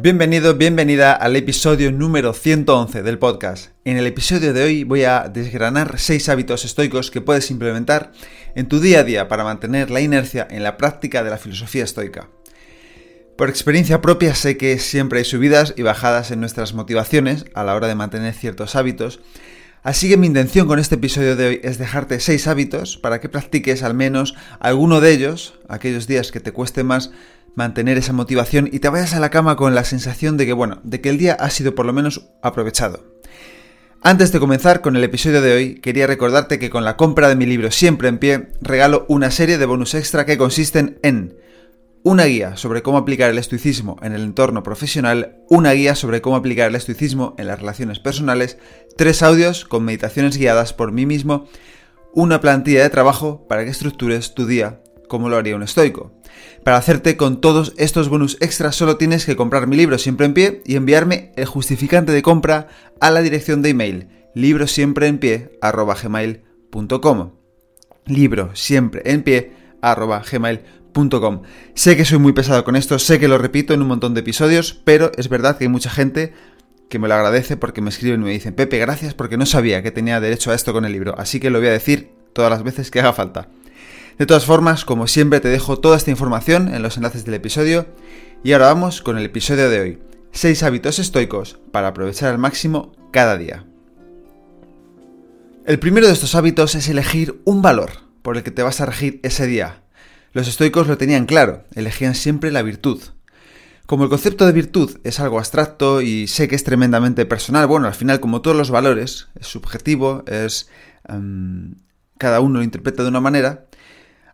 Bienvenido, bienvenida al episodio número 111 del podcast. En el episodio de hoy voy a desgranar 6 hábitos estoicos que puedes implementar en tu día a día para mantener la inercia en la práctica de la filosofía estoica. Por experiencia propia sé que siempre hay subidas y bajadas en nuestras motivaciones a la hora de mantener ciertos hábitos, así que mi intención con este episodio de hoy es dejarte 6 hábitos para que practiques al menos alguno de ellos, aquellos días que te cueste más mantener esa motivación y te vayas a la cama con la sensación de que, bueno, de que el día ha sido por lo menos aprovechado. Antes de comenzar con el episodio de hoy, quería recordarte que con la compra de mi libro Siempre en pie, regalo una serie de bonus extra que consisten en una guía sobre cómo aplicar el estoicismo en el entorno profesional, una guía sobre cómo aplicar el estoicismo en las relaciones personales, tres audios con meditaciones guiadas por mí mismo, una plantilla de trabajo para que estructures tu día como lo haría un estoico. Para hacerte con todos estos bonus extras solo tienes que comprar mi libro siempre en pie y enviarme el justificante de compra a la dirección de email libro siempre en libro siempre en pie gmail.com Sé que soy muy pesado con esto, sé que lo repito en un montón de episodios, pero es verdad que hay mucha gente que me lo agradece porque me escriben y me dicen, Pepe, gracias porque no sabía que tenía derecho a esto con el libro, así que lo voy a decir todas las veces que haga falta. De todas formas, como siempre, te dejo toda esta información en los enlaces del episodio. Y ahora vamos con el episodio de hoy. 6 hábitos estoicos para aprovechar al máximo cada día. El primero de estos hábitos es elegir un valor por el que te vas a regir ese día. Los estoicos lo tenían claro, elegían siempre la virtud. Como el concepto de virtud es algo abstracto y sé que es tremendamente personal, bueno, al final como todos los valores, es subjetivo, es... Em, cada uno lo interpreta de una manera,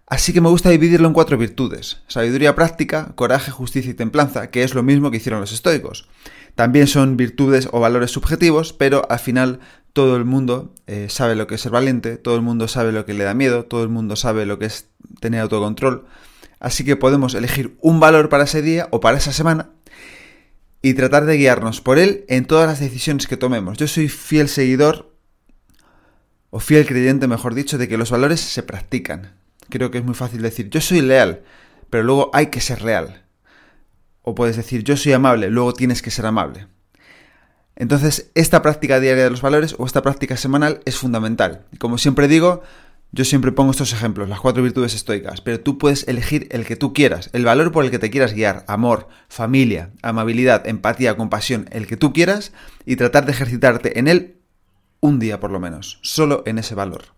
Así que me gusta dividirlo en cuatro virtudes. Sabiduría práctica, coraje, justicia y templanza, que es lo mismo que hicieron los estoicos. También son virtudes o valores subjetivos, pero al final todo el mundo eh, sabe lo que es ser valiente, todo el mundo sabe lo que le da miedo, todo el mundo sabe lo que es tener autocontrol. Así que podemos elegir un valor para ese día o para esa semana y tratar de guiarnos por él en todas las decisiones que tomemos. Yo soy fiel seguidor, o fiel creyente, mejor dicho, de que los valores se practican creo que es muy fácil decir yo soy leal, pero luego hay que ser real. O puedes decir yo soy amable, luego tienes que ser amable. Entonces, esta práctica diaria de los valores o esta práctica semanal es fundamental. Y como siempre digo, yo siempre pongo estos ejemplos, las cuatro virtudes estoicas, pero tú puedes elegir el que tú quieras, el valor por el que te quieras guiar, amor, familia, amabilidad, empatía, compasión, el que tú quieras, y tratar de ejercitarte en él un día por lo menos, solo en ese valor.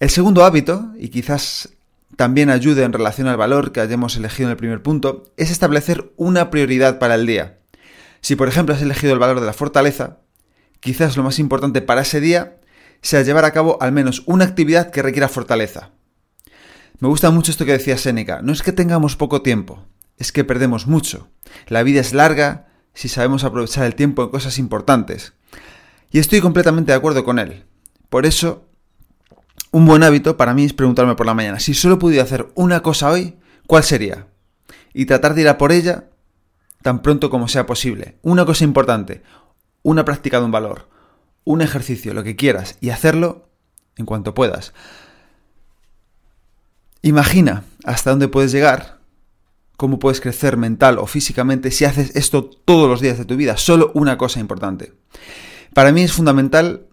El segundo hábito, y quizás también ayude en relación al valor que hayamos elegido en el primer punto, es establecer una prioridad para el día. Si por ejemplo has elegido el valor de la fortaleza, quizás lo más importante para ese día sea llevar a cabo al menos una actividad que requiera fortaleza. Me gusta mucho esto que decía Séneca, no es que tengamos poco tiempo, es que perdemos mucho. La vida es larga si sabemos aprovechar el tiempo en cosas importantes. Y estoy completamente de acuerdo con él. Por eso un buen hábito para mí es preguntarme por la mañana, si solo pudiera hacer una cosa hoy, ¿cuál sería? Y tratar de ir a por ella tan pronto como sea posible. Una cosa importante, una práctica de un valor, un ejercicio, lo que quieras, y hacerlo en cuanto puedas. Imagina hasta dónde puedes llegar, cómo puedes crecer mental o físicamente si haces esto todos los días de tu vida, solo una cosa importante. Para mí es fundamental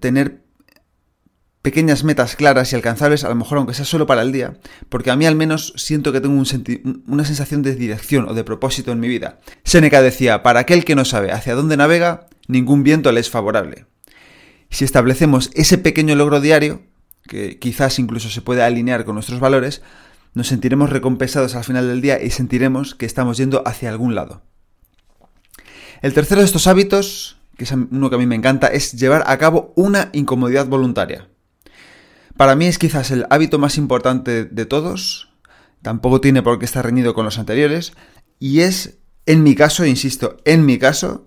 tener pequeñas metas claras y alcanzables, a lo mejor aunque sea solo para el día, porque a mí al menos siento que tengo una sensación de dirección o de propósito en mi vida. Seneca decía, para aquel que no sabe hacia dónde navega, ningún viento le es favorable. Si establecemos ese pequeño logro diario, que quizás incluso se puede alinear con nuestros valores, nos sentiremos recompensados al final del día y sentiremos que estamos yendo hacia algún lado. El tercero de estos hábitos, que es uno que a mí me encanta, es llevar a cabo una incomodidad voluntaria. Para mí es quizás el hábito más importante de todos, tampoco tiene por qué estar reñido con los anteriores, y es, en mi caso, insisto, en mi caso,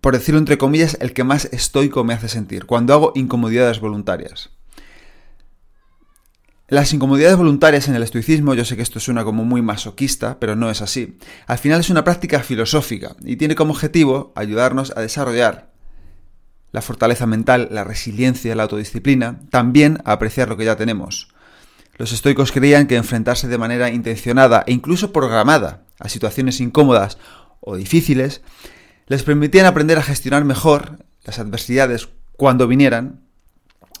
por decirlo entre comillas, el que más estoico me hace sentir, cuando hago incomodidades voluntarias. Las incomodidades voluntarias en el estoicismo, yo sé que esto suena como muy masoquista, pero no es así. Al final es una práctica filosófica y tiene como objetivo ayudarnos a desarrollar la fortaleza mental, la resiliencia, la autodisciplina, también a apreciar lo que ya tenemos. Los estoicos creían que enfrentarse de manera intencionada e incluso programada a situaciones incómodas o difíciles les permitían aprender a gestionar mejor las adversidades cuando vinieran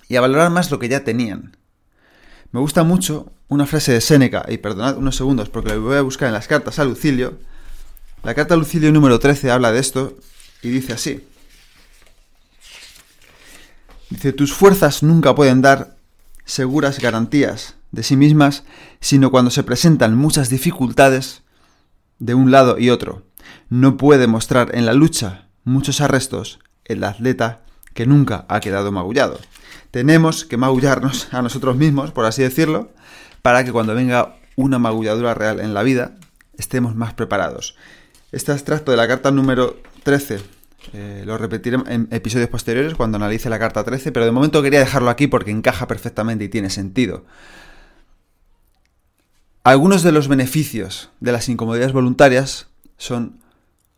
y a valorar más lo que ya tenían. Me gusta mucho una frase de Séneca, y perdonad unos segundos porque lo voy a buscar en las cartas a Lucilio. La carta a Lucilio número 13 habla de esto y dice así. Dice, tus fuerzas nunca pueden dar seguras garantías de sí mismas, sino cuando se presentan muchas dificultades de un lado y otro. No puede mostrar en la lucha muchos arrestos el atleta que nunca ha quedado magullado tenemos que magullarnos a nosotros mismos, por así decirlo, para que cuando venga una magulladura real en la vida, estemos más preparados. Este extracto de la carta número 13 eh, lo repetiré en episodios posteriores cuando analice la carta 13, pero de momento quería dejarlo aquí porque encaja perfectamente y tiene sentido. Algunos de los beneficios de las incomodidades voluntarias son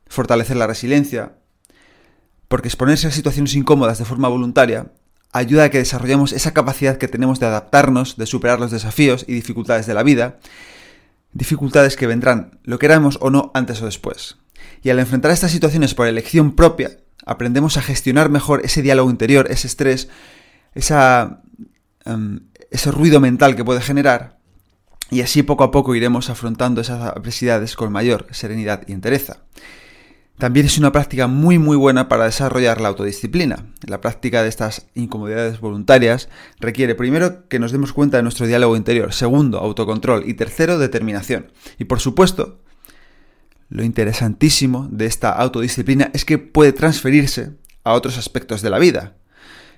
fortalecer la resiliencia, porque exponerse a situaciones incómodas de forma voluntaria ayuda a que desarrollemos esa capacidad que tenemos de adaptarnos, de superar los desafíos y dificultades de la vida, dificultades que vendrán, lo queramos o no, antes o después. Y al enfrentar estas situaciones por elección propia, aprendemos a gestionar mejor ese diálogo interior, ese estrés, em, ese ruido mental que puede generar, y así poco a poco iremos afrontando esas adversidades con mayor serenidad y entereza. También es una práctica muy muy buena para desarrollar la autodisciplina. La práctica de estas incomodidades voluntarias requiere primero que nos demos cuenta de nuestro diálogo interior, segundo autocontrol y tercero determinación. Y por supuesto, lo interesantísimo de esta autodisciplina es que puede transferirse a otros aspectos de la vida,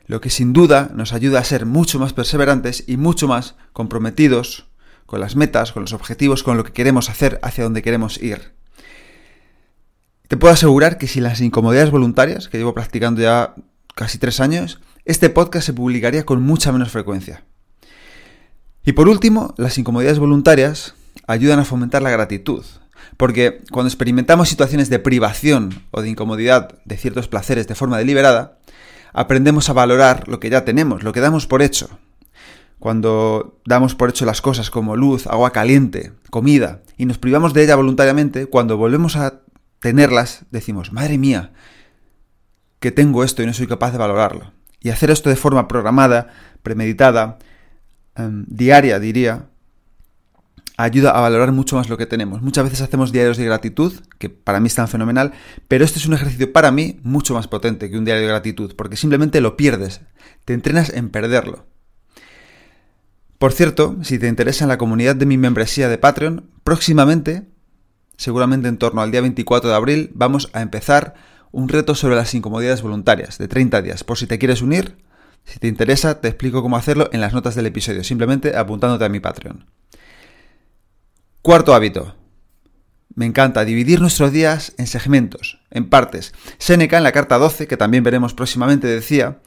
lo que sin duda nos ayuda a ser mucho más perseverantes y mucho más comprometidos con las metas, con los objetivos, con lo que queremos hacer, hacia donde queremos ir. Te puedo asegurar que sin las incomodidades voluntarias, que llevo practicando ya casi tres años, este podcast se publicaría con mucha menos frecuencia. Y por último, las incomodidades voluntarias ayudan a fomentar la gratitud, porque cuando experimentamos situaciones de privación o de incomodidad de ciertos placeres de forma deliberada, aprendemos a valorar lo que ya tenemos, lo que damos por hecho. Cuando damos por hecho las cosas como luz, agua caliente, comida, y nos privamos de ella voluntariamente, cuando volvemos a tenerlas, decimos, madre mía, que tengo esto y no soy capaz de valorarlo. Y hacer esto de forma programada, premeditada, em, diaria, diría, ayuda a valorar mucho más lo que tenemos. Muchas veces hacemos diarios de gratitud, que para mí están fenomenal, pero este es un ejercicio para mí mucho más potente que un diario de gratitud, porque simplemente lo pierdes, te entrenas en perderlo. Por cierto, si te interesa en la comunidad de mi membresía de Patreon, próximamente seguramente en torno al día 24 de abril, vamos a empezar un reto sobre las incomodidades voluntarias de 30 días. Por si te quieres unir, si te interesa, te explico cómo hacerlo en las notas del episodio, simplemente apuntándote a mi Patreon. Cuarto hábito. Me encanta dividir nuestros días en segmentos, en partes. Seneca en la carta 12, que también veremos próximamente, decía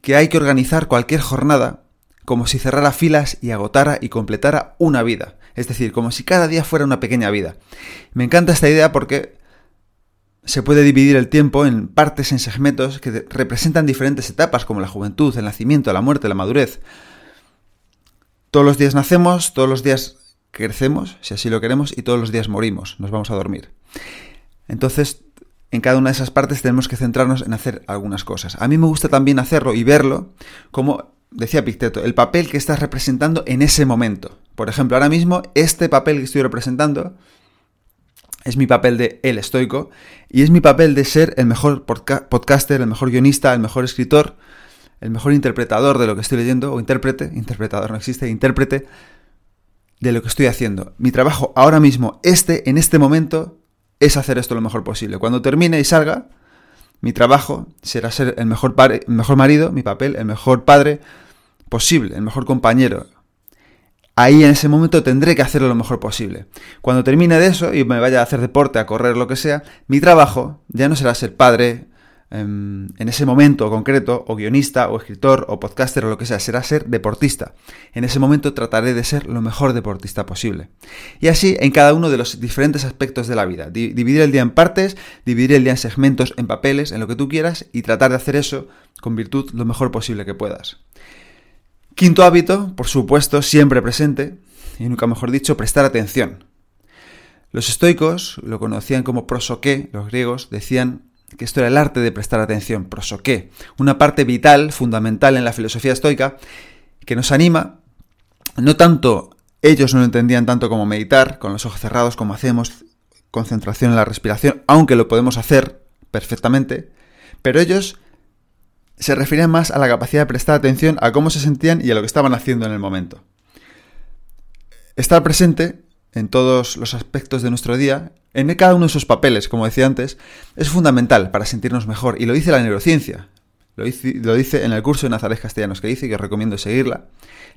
que hay que organizar cualquier jornada como si cerrara filas y agotara y completara una vida. Es decir, como si cada día fuera una pequeña vida. Me encanta esta idea porque se puede dividir el tiempo en partes, en segmentos que representan diferentes etapas, como la juventud, el nacimiento, la muerte, la madurez. Todos los días nacemos, todos los días crecemos, si así lo queremos, y todos los días morimos, nos vamos a dormir. Entonces, en cada una de esas partes tenemos que centrarnos en hacer algunas cosas. A mí me gusta también hacerlo y verlo como, decía Picteto, el papel que estás representando en ese momento. Por ejemplo, ahora mismo este papel que estoy representando es mi papel de el estoico y es mi papel de ser el mejor podcaster, el mejor guionista, el mejor escritor, el mejor interpretador de lo que estoy leyendo, o intérprete, interpretador no existe, intérprete de lo que estoy haciendo. Mi trabajo ahora mismo, este, en este momento, es hacer esto lo mejor posible. Cuando termine y salga, mi trabajo será ser el mejor, el mejor marido, mi papel, el mejor padre posible, el mejor compañero, ahí en ese momento tendré que hacerlo lo mejor posible. Cuando termine de eso y me vaya a hacer deporte, a correr, lo que sea, mi trabajo ya no será ser padre, en ese momento concreto, o guionista, o escritor, o podcaster, o lo que sea, será ser deportista. En ese momento trataré de ser lo mejor deportista posible. Y así en cada uno de los diferentes aspectos de la vida. dividir el día en partes, dividir el día en segmentos, en papeles, en lo que tú quieras, y tratar de hacer eso con virtud lo mejor posible que puedas. Quinto hábito, por supuesto, siempre presente, y nunca mejor dicho, prestar atención. Los estoicos lo conocían como prosoqué, los griegos decían que esto era el arte de prestar atención, prosoqué, una parte vital, fundamental en la filosofía estoica, que nos anima, no tanto, ellos no lo entendían tanto como meditar, con los ojos cerrados, como hacemos, concentración en la respiración, aunque lo podemos hacer perfectamente, pero ellos se referían más a la capacidad de prestar atención a cómo se sentían y a lo que estaban haciendo en el momento. Estar presente en todos los aspectos de nuestro día, en cada uno de esos papeles, como decía antes, es fundamental para sentirnos mejor. Y lo dice la neurociencia. Lo dice, en el curso de Nazaret Castellanos que dice, que os recomiendo seguirla.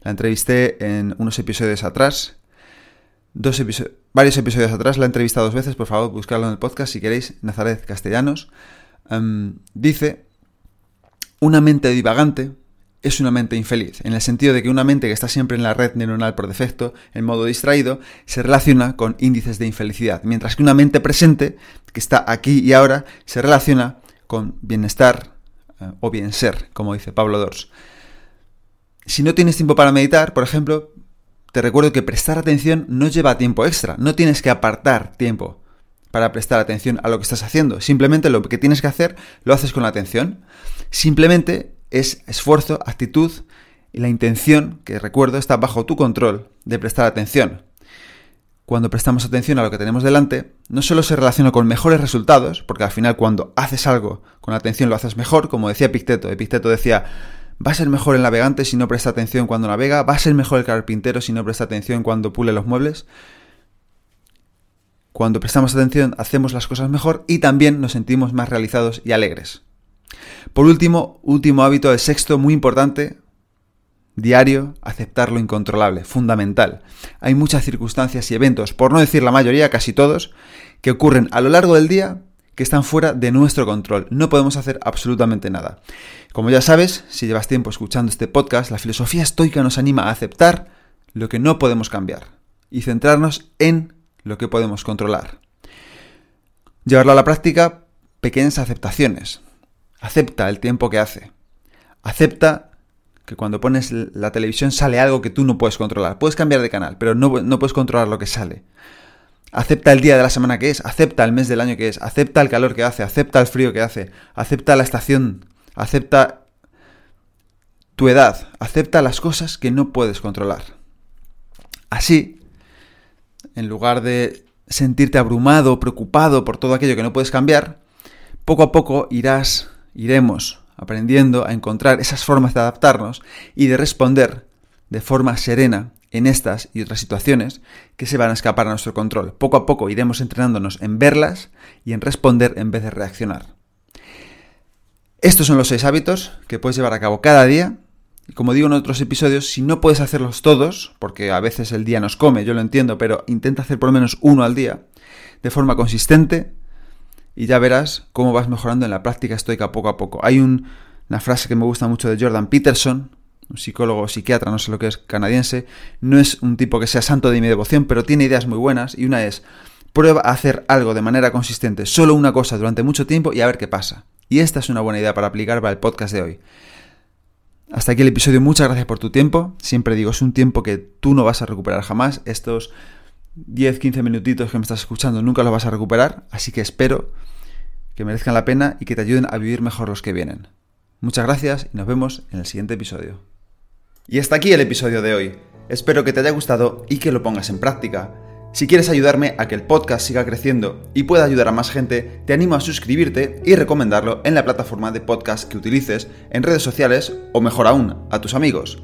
La entrevisté en unos episodios atrás. Dos varios episodios atrás, la he entrevistado dos veces, por favor, buscarlo en el podcast si queréis, Nazaret Castellanos. Em, dice, una mente divagante es una mente infeliz, en el sentido de que una mente que está siempre en la red neuronal por defecto, en modo distraído, se relaciona con índices de infelicidad, mientras que una mente presente, que está aquí y ahora, se relaciona con bienestar eh, o bien ser, como dice Pablo Dors. Si no tienes tiempo para meditar, por ejemplo, te recuerdo que prestar atención no lleva tiempo extra, no tienes que apartar tiempo para prestar atención a lo que estás haciendo, simplemente lo que tienes que hacer lo haces con la atención. Simplemente es esfuerzo, actitud y la intención, que recuerdo, está bajo tu control de prestar atención. Cuando prestamos atención a lo que tenemos delante, no solo se relaciona con mejores resultados, porque al final cuando haces algo con atención lo haces mejor, como decía Epicteto. Epicteto decía, va a ser mejor el navegante si no presta atención cuando navega, va a ser mejor el carpintero si no presta atención cuando pule los muebles. Cuando prestamos atención hacemos las cosas mejor y también nos sentimos más realizados y alegres. Por último, último hábito, el sexto, muy importante, diario, aceptar lo incontrolable, fundamental. Hay muchas circunstancias y eventos, por no decir la mayoría, casi todos, que ocurren a lo largo del día que están fuera de nuestro control. No podemos hacer absolutamente nada. Como ya sabes, si llevas tiempo escuchando este podcast, la filosofía estoica nos anima a aceptar lo que no podemos cambiar y centrarnos en lo que podemos controlar. Llevarlo a la práctica, pequeñas aceptaciones. Acepta el tiempo que hace. Acepta que cuando pones la televisión sale algo que tú no puedes controlar. Puedes cambiar de canal, pero no, no, puedes controlar lo que sale. Acepta el día de la semana que es, acepta el mes del año que es, acepta el calor que hace, acepta el frío que hace, acepta la estación, acepta tu edad, acepta las cosas que no puedes controlar. Así, en lugar de sentirte abrumado, preocupado por todo aquello que no puedes cambiar, poco a poco irás iremos aprendiendo a encontrar esas formas de adaptarnos y de responder de forma serena en estas y otras situaciones que se van a escapar a nuestro control. Poco a poco iremos entrenándonos en verlas y en responder en vez de reaccionar. Estos son los seis hábitos que puedes llevar a cabo cada día. Y como digo en otros episodios, si no puedes hacerlos todos, porque a veces el día nos come, yo lo entiendo, pero intenta hacer por lo menos uno al día, de forma consistente, y ya verás cómo vas mejorando en la práctica estoica poco a poco. Hay una frase que me gusta mucho de Jordan Peterson, un psicólogo psiquiatra, no sé lo que es, canadiense. No es un tipo que sea santo de mi devoción, pero tiene ideas muy buenas y una es, prueba a hacer algo de manera consistente, solo una cosa durante mucho tiempo y a ver qué pasa. Y esta es una buena idea para aplicar para el podcast de hoy. Hasta aquí el episodio, muchas gracias por tu tiempo. Siempre digo, es un tiempo que tú no vas a recuperar jamás. Estos 10-15 minutitos que me estás escuchando nunca los vas a recuperar, así que espero que merezcan la pena y que te ayuden a vivir mejor los que vienen. Muchas gracias y nos vemos en el siguiente episodio. Y hasta aquí el episodio de hoy. Espero que te haya gustado y que lo pongas en práctica. Si quieres ayudarme a que el podcast siga creciendo y pueda ayudar a más gente, te animo a suscribirte y recomendarlo en la plataforma de podcast que utilices, en redes sociales o mejor aún, a tus amigos.